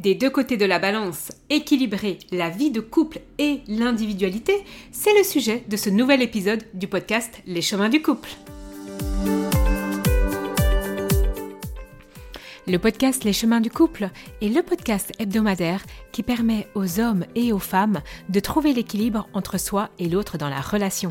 Des deux côtés de la balance, équilibrer la vie de couple et l'individualité, c'est le sujet de ce nouvel épisode du podcast Les chemins du couple. Le podcast Les chemins du couple est le podcast hebdomadaire qui permet aux hommes et aux femmes de trouver l'équilibre entre soi et l'autre dans la relation.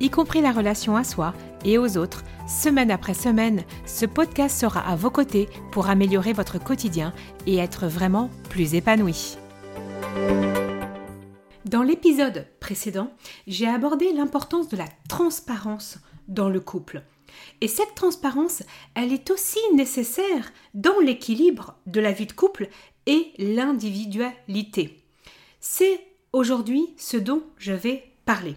y compris la relation à soi et aux autres, semaine après semaine, ce podcast sera à vos côtés pour améliorer votre quotidien et être vraiment plus épanoui. Dans l'épisode précédent, j'ai abordé l'importance de la transparence dans le couple. Et cette transparence, elle est aussi nécessaire dans l'équilibre de la vie de couple et l'individualité. C'est aujourd'hui ce dont je vais parler.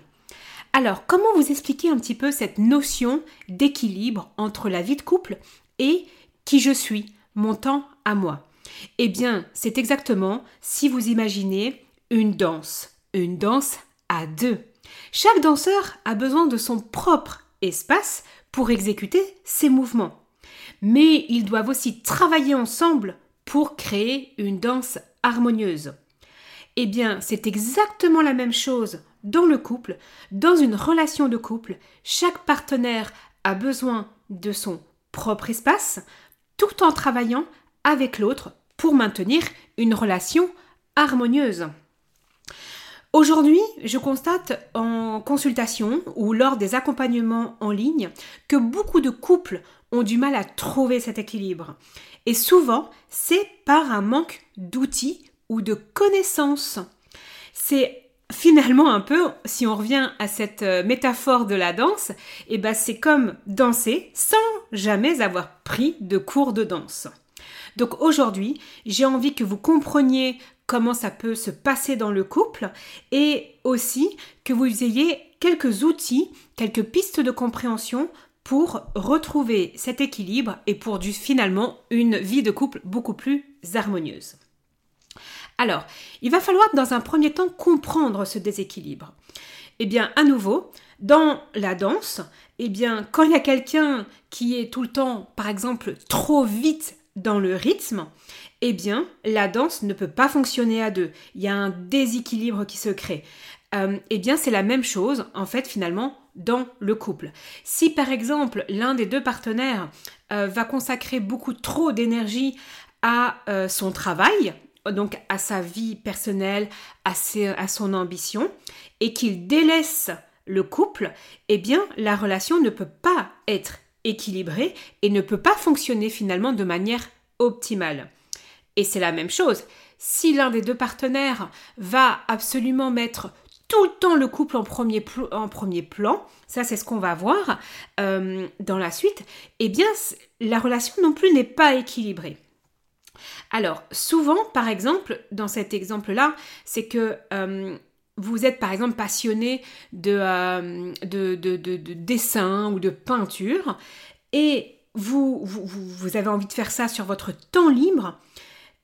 Alors, comment vous expliquer un petit peu cette notion d'équilibre entre la vie de couple et qui je suis, mon temps à moi? Eh bien, c'est exactement si vous imaginez une danse, une danse à deux. Chaque danseur a besoin de son propre espace pour exécuter ses mouvements. Mais ils doivent aussi travailler ensemble pour créer une danse harmonieuse. Eh bien, c'est exactement la même chose dans le couple, dans une relation de couple, chaque partenaire a besoin de son propre espace tout en travaillant avec l'autre pour maintenir une relation harmonieuse. Aujourd'hui, je constate en consultation ou lors des accompagnements en ligne que beaucoup de couples ont du mal à trouver cet équilibre. Et souvent, c'est par un manque d'outils ou de connaissances. C'est finalement un peu, si on revient à cette euh, métaphore de la danse, et eh ben c'est comme danser sans jamais avoir pris de cours de danse. Donc aujourd'hui, j'ai envie que vous compreniez comment ça peut se passer dans le couple et aussi que vous ayez quelques outils, quelques pistes de compréhension pour retrouver cet équilibre et pour du, finalement une vie de couple beaucoup plus harmonieuse. Alors, il va falloir dans un premier temps comprendre ce déséquilibre. Eh bien, à nouveau, dans la danse, eh bien, quand il y a quelqu'un qui est tout le temps, par exemple, trop vite dans le rythme, eh bien, la danse ne peut pas fonctionner à deux. Il y a un déséquilibre qui se crée. Euh, eh bien, c'est la même chose, en fait, finalement, dans le couple. Si, par exemple, l'un des deux partenaires euh, va consacrer beaucoup trop d'énergie à euh, son travail, donc à sa vie personnelle, à, à son ambition, et qu'il délaisse le couple, eh bien la relation ne peut pas être équilibrée et ne peut pas fonctionner finalement de manière optimale. Et c'est la même chose. Si l'un des deux partenaires va absolument mettre tout le temps le couple en premier, en premier plan, ça c'est ce qu'on va voir euh, dans la suite, eh bien la relation non plus n'est pas équilibrée. Alors, souvent, par exemple, dans cet exemple-là, c'est que euh, vous êtes par exemple passionné euh, de, de, dessin ou de peinture et vous, avez envie de faire ça sur votre temps libre.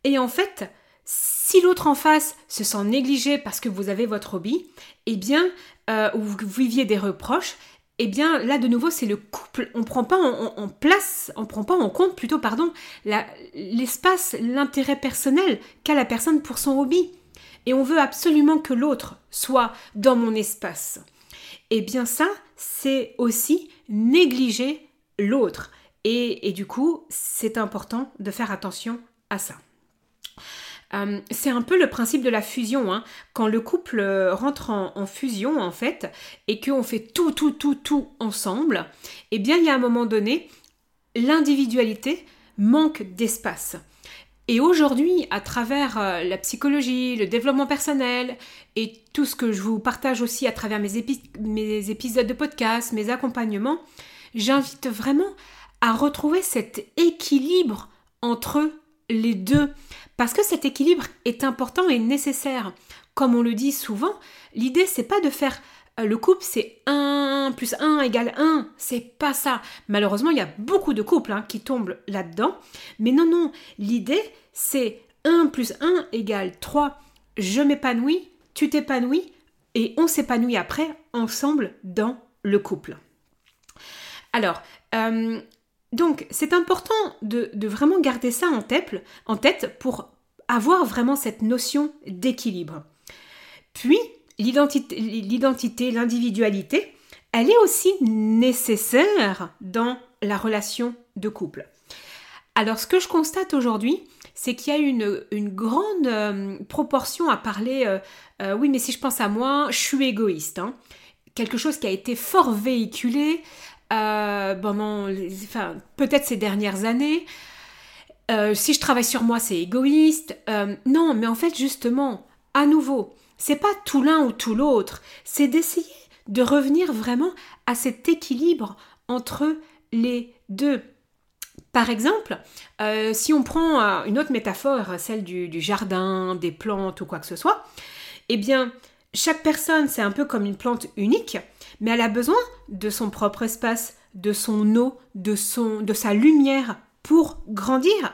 Et en fait, si l'autre en face se sent négligé parce que vous avez votre hobby, eh bien, euh, ou vous viviez des reproches, eh bien là de nouveau c'est le couple. On prend pas en, place, on prend pas en compte plutôt pardon l'espace, l'intérêt personnel qu'a la personne pour son hobby. Et on veut absolument que l'autre soit dans mon espace. Eh bien ça c'est aussi négliger l'autre. et du coup c'est important de faire attention à ça. Euh, c'est un peu le principe de la fusion. Hein. Quand le couple euh, rentre en, fusion, en fait, et qu'on fait tout, tout, tout, tout ensemble, eh bien, il y a un moment donné, l'individualité manque d'espace. Et aujourd'hui, à travers euh, la psychologie, le développement personnel et tout ce que je vous partage aussi à travers mes, mes épisodes de podcast, mes accompagnements, j'invite vraiment à retrouver cet équilibre entre les deux, parce que cet équilibre est important et nécessaire. Comme on le dit souvent, l'idée c'est pas de faire euh, le couple c'est 1 plus 1 égale 1, c'est pas ça. Malheureusement, il y a beaucoup de couples hein, qui tombent là-dedans. Mais non, non, l'idée c'est 1 plus 1 égale 3. Je m'épanouis, tu t'épanouis, et on s'épanouit après ensemble dans le couple. Alors, euh, donc c'est important de, vraiment garder ça en tête, pour avoir vraiment cette notion d'équilibre. Puis, l'identité, l'individualité, elle est aussi nécessaire dans la relation de couple. Alors, ce que je constate aujourd'hui, c'est qu'il y a une, une grande euh, proportion à parler, euh, euh, oui, mais si je pense à moi, je suis égoïste. Hein. Quelque chose qui a été fort véhiculé pendant, enfin, peut-être ces dernières années. si je travaille sur moi, c'est égoïste. non, mais en fait, justement, à nouveau, c'est pas tout l'un ou tout l'autre, c'est d'essayer de revenir vraiment à cet équilibre entre les deux. Par exemple, euh, si on prend euh, une autre métaphore, celle du, jardin, des plantes ou quoi que ce soit, eh bien, chaque personne, c'est un peu comme une plante unique, mais elle a besoin de son propre espace, de son eau, de, sa lumière pour grandir.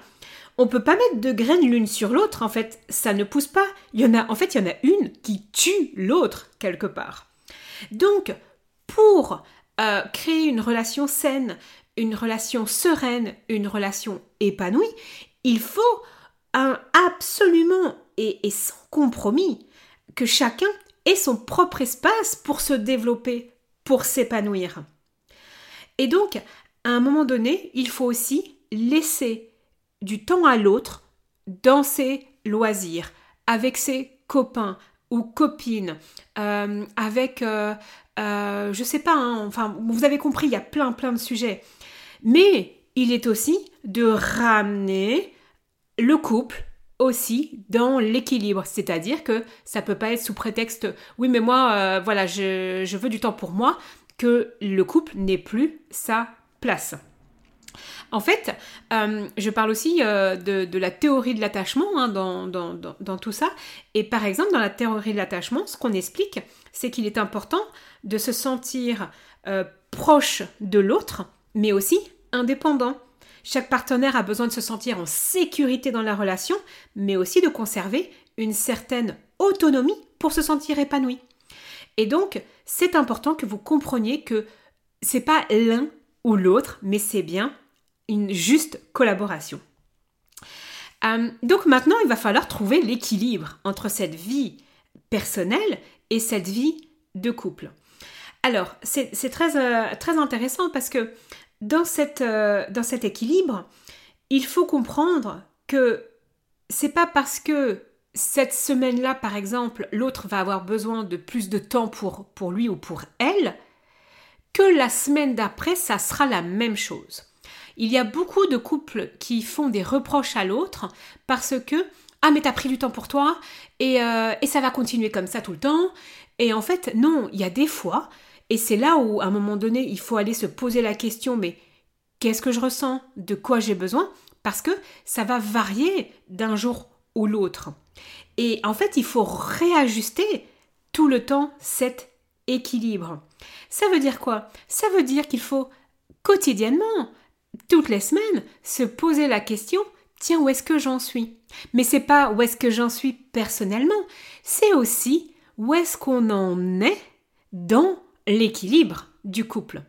On peut pas mettre de graines l'une sur l'autre, en fait, ça ne pousse pas. Il y en a, en fait, il y en a une qui tue l'autre quelque part. Donc, pour euh, créer une relation saine, une relation sereine, une relation épanouie, il faut un absolument et, sans compromis que chacun ait son propre espace pour se développer, pour s'épanouir. Et donc, à un moment donné, il faut aussi laisser du temps à l'autre dans ses loisirs, avec ses copains ou copines, euh, avec, euh, euh, je sais pas, hein, enfin, vous avez compris, il y a plein, plein de sujets. Mais il est aussi de ramener le couple aussi dans l'équilibre. C'est-à-dire que ça peut pas être sous prétexte oui mais moi euh, voilà je, veux du temps pour moi que le couple n'ait plus sa place. En fait, euh, je parle aussi euh, de, la théorie de l'attachement hein, dans, dans, tout ça. Et par exemple, dans la théorie de l'attachement, ce qu'on explique, c'est qu'il est important de se sentir proche de l'autre, mais aussi indépendant. Chaque partenaire a besoin de se sentir en sécurité dans la relation, mais aussi de conserver une certaine autonomie pour se sentir épanoui. Et donc, c'est important que vous compreniez que c'est pas l'un ou l'autre, mais c'est bien une juste collaboration. Euh, donc maintenant, il va falloir trouver l'équilibre entre cette vie personnelle et cette vie de couple. Alors, c'est très, euh, très intéressant parce que dans, cette, euh, cet équilibre, il faut comprendre que c'est pas parce que cette semaine-là, par exemple, l'autre va avoir besoin de plus de temps pour, pour lui ou pour elle, que la semaine d'après, ça sera la même chose. Il y a beaucoup de couples qui font des reproches à l'autre parce que ah mais t'as pris du temps pour toi et, euh, et ça va continuer comme ça tout le temps. Et en fait non, il y a des fois et c'est là où, à un moment donné, il faut aller se poser la question, mais qu'est-ce que je ressens? De quoi j'ai besoin? Parce que ça va varier d'un jour ou l'autre. Et en fait, il faut réajuster tout le temps cet équilibre. Ça veut dire quoi? Ça veut dire qu'il faut quotidiennement, toutes les semaines, se poser la question tiens, où est-ce que j'en suis? Mais c'est pas où est-ce que j'en suis personnellement, c'est aussi où est-ce qu'on en est dans l'équilibre du couple.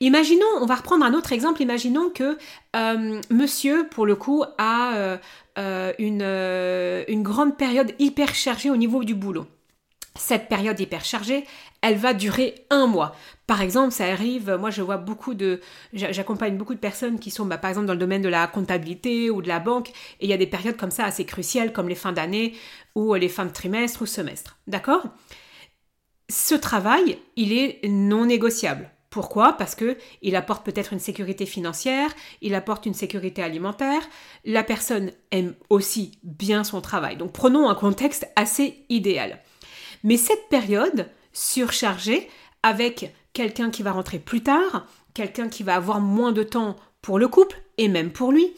Imaginons, on va reprendre un autre exemple, imaginons que euh, monsieur, pour le coup, a euh, euh, une, grande période hyper chargée au niveau du boulot. Cette période hyper chargée, elle va durer un mois. Par exemple, ça arrive, moi je vois beaucoup de, j'accompagne beaucoup de personnes qui sont bah, par exemple dans le domaine de la comptabilité ou de la banque, et il y a des périodes comme ça assez cruciales comme les fins d'année ou les fins de trimestre ou semestre. D'accord? Ce travail, il est non négociable. Pourquoi? Parce que il apporte peut-être une sécurité financière, il apporte une sécurité alimentaire, la personne aime aussi bien son travail. Donc prenons un contexte assez idéal. Mais cette période surchargée avec quelqu'un qui va rentrer plus tard, quelqu'un qui va avoir moins de temps pour le couple et même pour lui,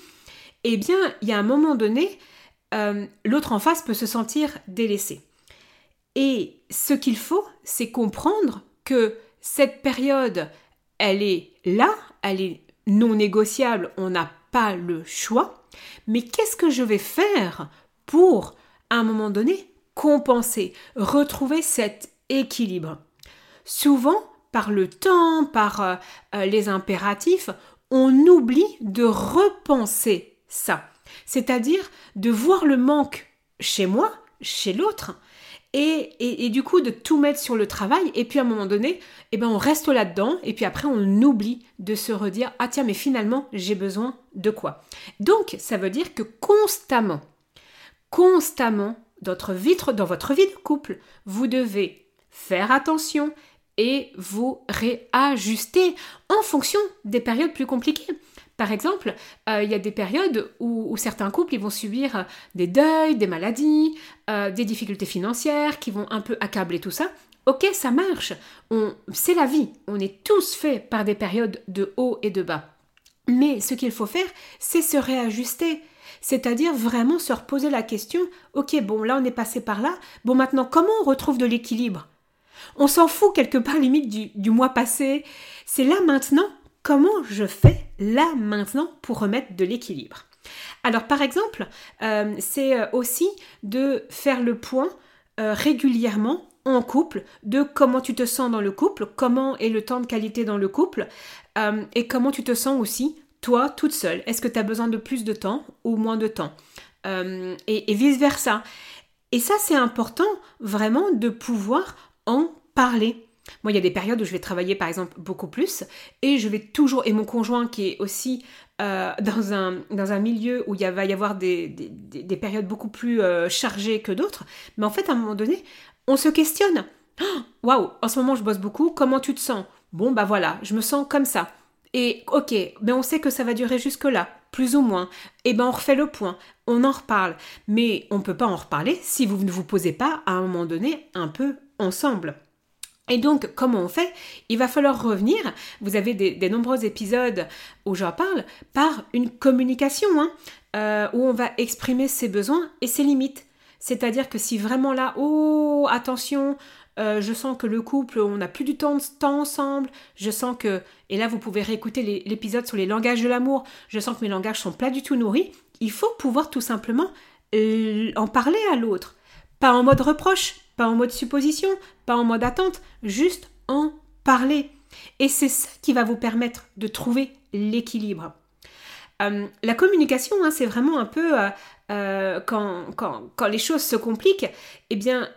eh bien, il y a un moment donné, euh, l'autre en face peut se sentir délaissé. Et ce qu'il faut, c'est comprendre que cette période, elle est là, elle est non négociable, on n'a pas le choix. Mais qu'est-ce que je vais faire pour, à un moment donné, compenser, retrouver cet équilibre? Souvent, par le temps, par euh, euh, les impératifs, on oublie de repenser ça. C'est-à-dire de voir le manque chez moi, chez l'autre, et, du coup de tout mettre sur le travail, et puis à un moment donné, eh ben on reste là-dedans, et puis après on oublie de se redire, ah tiens, mais finalement j'ai besoin de quoi? Donc ça veut dire que constamment, constamment, dans votre vie, dans votre vie de couple, vous devez faire attention et vous réajuster en fonction des périodes plus compliquées. Par exemple, euh, il y a des périodes où, certains couples vont subir euh, des deuils, des maladies, euh, des difficultés financières qui vont un peu accabler tout ça. Ok, ça marche. c'est la vie. On est tous faits par des périodes de haut et de bas. Mais ce qu'il faut faire, c'est se réajuster. C'est-à-dire vraiment se reposer la question, ok, bon, là on est passé par là, bon maintenant comment on retrouve de l'équilibre? On s'en fout quelque part limite du mois passé. C'est là maintenant comment je fais là maintenant pour remettre de l'équilibre? Alors par exemple, euh, c'est euh, aussi de faire le point euh, régulièrement en couple de comment tu te sens dans le couple, comment est le temps de qualité dans le couple et comment tu te sens aussi toi toute seule. Est-ce que tu as besoin de plus de temps ou moins de temps? Et, vice-versa. Et ça, c'est important vraiment de pouvoir en parler. Moi, il y a des périodes où je vais travailler, par exemple, beaucoup plus, et je vais toujours, et mon conjoint qui est aussi euh, dans, un, milieu où il va y avoir des, des, périodes beaucoup plus euh, chargées que d'autres, mais en fait, à un moment donné, on se questionne. Waouh, en ce moment, je bosse beaucoup, comment tu te sens? Bon, bah voilà, je me sens comme ça. Et ok, mais on sait que ça va durer jusque-là, plus ou moins. Et eh ben on refait le point, on en reparle. Mais on ne peut pas en reparler si vous ne vous posez pas à un moment donné un peu ensemble. Et donc, comment on fait? Il va falloir revenir, vous avez des, nombreux épisodes où j'en parle, par une communication, hein, euh, où on va exprimer ses besoins et ses limites. C'est-à-dire que si vraiment là, oh, attention, euh, je sens que le couple, on n'a plus du temps, temps ensemble, je sens que, et là vous pouvez réécouter l'épisode sur les langages de l'amour, je sens que mes langages sont pas du tout nourris, il faut pouvoir tout simplement euh, en parler à l'autre. Pas en mode reproche, pas en mode supposition, pas en mode attente, juste en parler. Et c'est ça qui va vous permettre de trouver l'équilibre. Euh, la communication, hein, c'est vraiment un peu euh, euh, quand, les choses se compliquent, eh bien,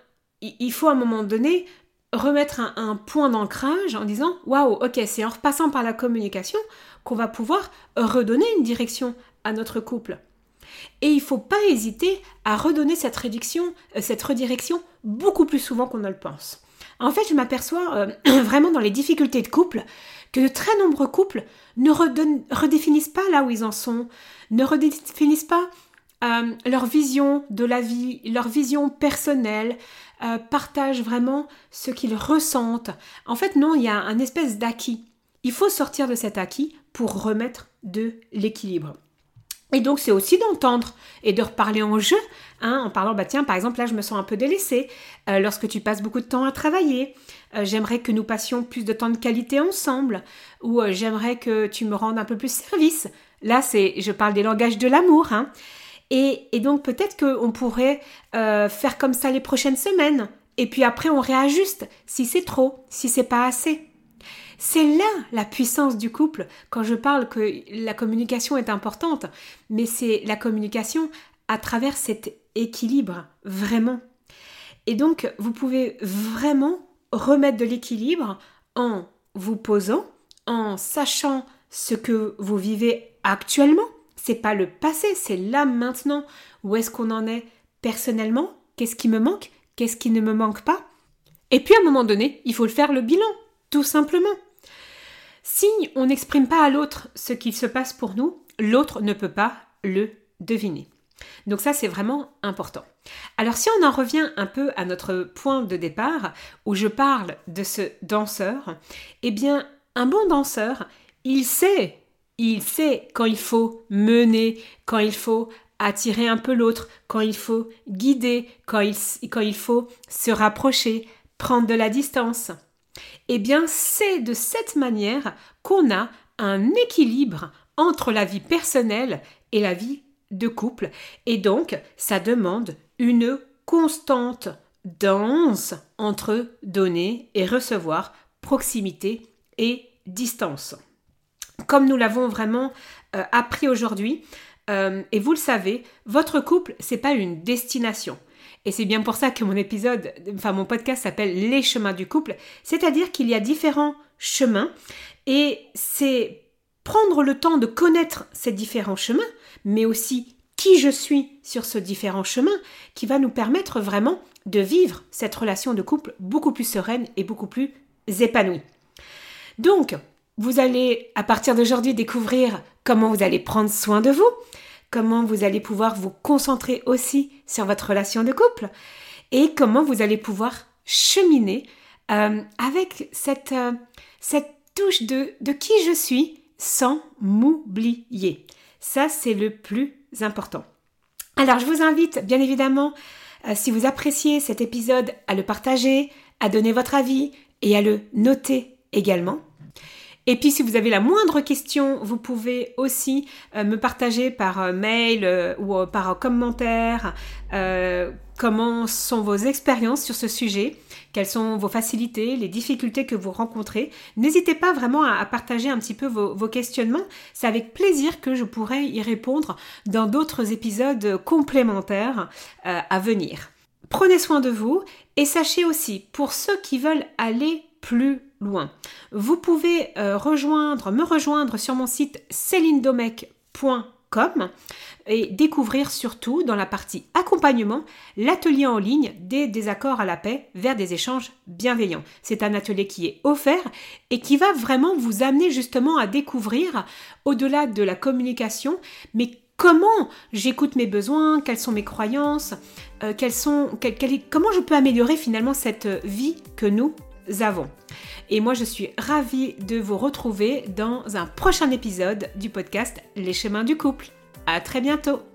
il faut à un moment donné remettre un, point d'ancrage en disant waouh, ok, c'est en repassant par la communication qu'on va pouvoir redonner une direction à notre couple. Et il ne faut pas hésiter à redonner cette, réduction, cette redirection beaucoup plus souvent qu'on ne le pense. En fait, je m'aperçois euh, vraiment dans les difficultés de couple que de très nombreux couples ne redéfinissent pas là où ils en sont, ne redéfinissent pas euh, leur vision de la vie, leur vision personnelle, partagent vraiment ce qu'ils ressentent. En fait, non, il y a un espèce d'acquis. Il faut sortir de cet acquis pour remettre de l'équilibre. Et donc c'est aussi d'entendre et de reparler en jeu, hein, en parlant, bah tiens, par exemple là je me sens un peu délaissée, euh, lorsque tu passes beaucoup de temps à travailler, euh, j'aimerais que nous passions plus de temps de qualité ensemble, ou euh, j'aimerais que tu me rendes un peu plus service. Là c'est, je parle des langages de l'amour, hein. Et, et donc peut-être qu'on pourrait faire comme ça les prochaines semaines, et puis après on réajuste si c'est trop, si c'est pas assez. C'est là la puissance du couple quand je parle que la communication est importante, mais c'est la communication à travers cet équilibre, vraiment. Et donc, vous pouvez vraiment remettre de l'équilibre en vous posant, en sachant ce que vous vivez actuellement. C'est pas le passé, c'est là maintenant. Où est-ce qu'on en est personnellement? Qu'est-ce qui me manque? Qu'est-ce qui ne me manque pas? Et puis à un moment donné, il faut le faire le bilan, tout simplement. Si on n'exprime pas à l'autre ce qu'il se passe pour nous, l'autre ne peut pas le deviner. Donc ça, c'est vraiment important. Alors si on en revient un peu à notre point de départ, où je parle de ce danseur, eh bien, un bon danseur, il sait, Il sait quand il faut mener, quand il faut attirer un peu l'autre, quand il faut guider, quand il, quand il faut se rapprocher, prendre de la distance. Eh bien, c'est de cette manière qu'on a un équilibre entre la vie personnelle et la vie de couple. Et donc, ça demande une constante danse entre donner et recevoir, proximité et distance. Comme nous l'avons vraiment euh, appris aujourd'hui, euh, et vous le savez, votre couple, c'est pas une destination. Et c'est bien pour ça que mon épisode, enfin mon podcast s'appelle Les chemins du couple, c'est-à-dire qu'il y a différents chemins. Et c'est prendre le temps de connaître ces différents chemins, mais aussi qui je suis sur ce différent chemin qui va nous permettre vraiment de vivre cette relation de couple beaucoup plus sereine et beaucoup plus épanouie. Donc, vous allez à partir d'aujourd'hui découvrir comment vous allez prendre soin de vous, comment vous allez pouvoir vous concentrer aussi sur votre relation de couple et comment vous allez pouvoir cheminer euh, avec cette, euh, cette touche de, de qui je suis sans m'oublier. Ça, c'est le plus important. Alors, je vous invite, bien évidemment, euh, si vous appréciez cet épisode, à le partager, à donner votre avis et à le noter également. Et puis si vous avez la moindre question, vous pouvez aussi euh, me partager par euh, mail ou par commentaire comment sont vos expériences sur ce sujet, quelles sont vos facilités, les difficultés que vous rencontrez. N'hésitez pas vraiment à, partager un petit peu vos, vos questionnements. C'est avec plaisir que je pourrai y répondre dans d'autres épisodes complémentaires à venir. Prenez soin de vous et sachez aussi, pour ceux qui veulent aller plus loin, vous pouvez euh, rejoindre, me rejoindre sur mon site celindomec.com et découvrir surtout dans la partie accompagnement l'atelier en ligne des désaccords à la paix vers des échanges bienveillants. C'est un atelier qui est offert et qui va vraiment vous amener justement à découvrir au-delà de la communication, mais comment j'écoute mes besoins, quelles sont mes croyances, euh, sont, comment je peux améliorer finalement cette vie que nous avons. Et moi, je suis ravie de vous retrouver dans un prochain épisode du podcast Les chemins du couple. À très bientôt!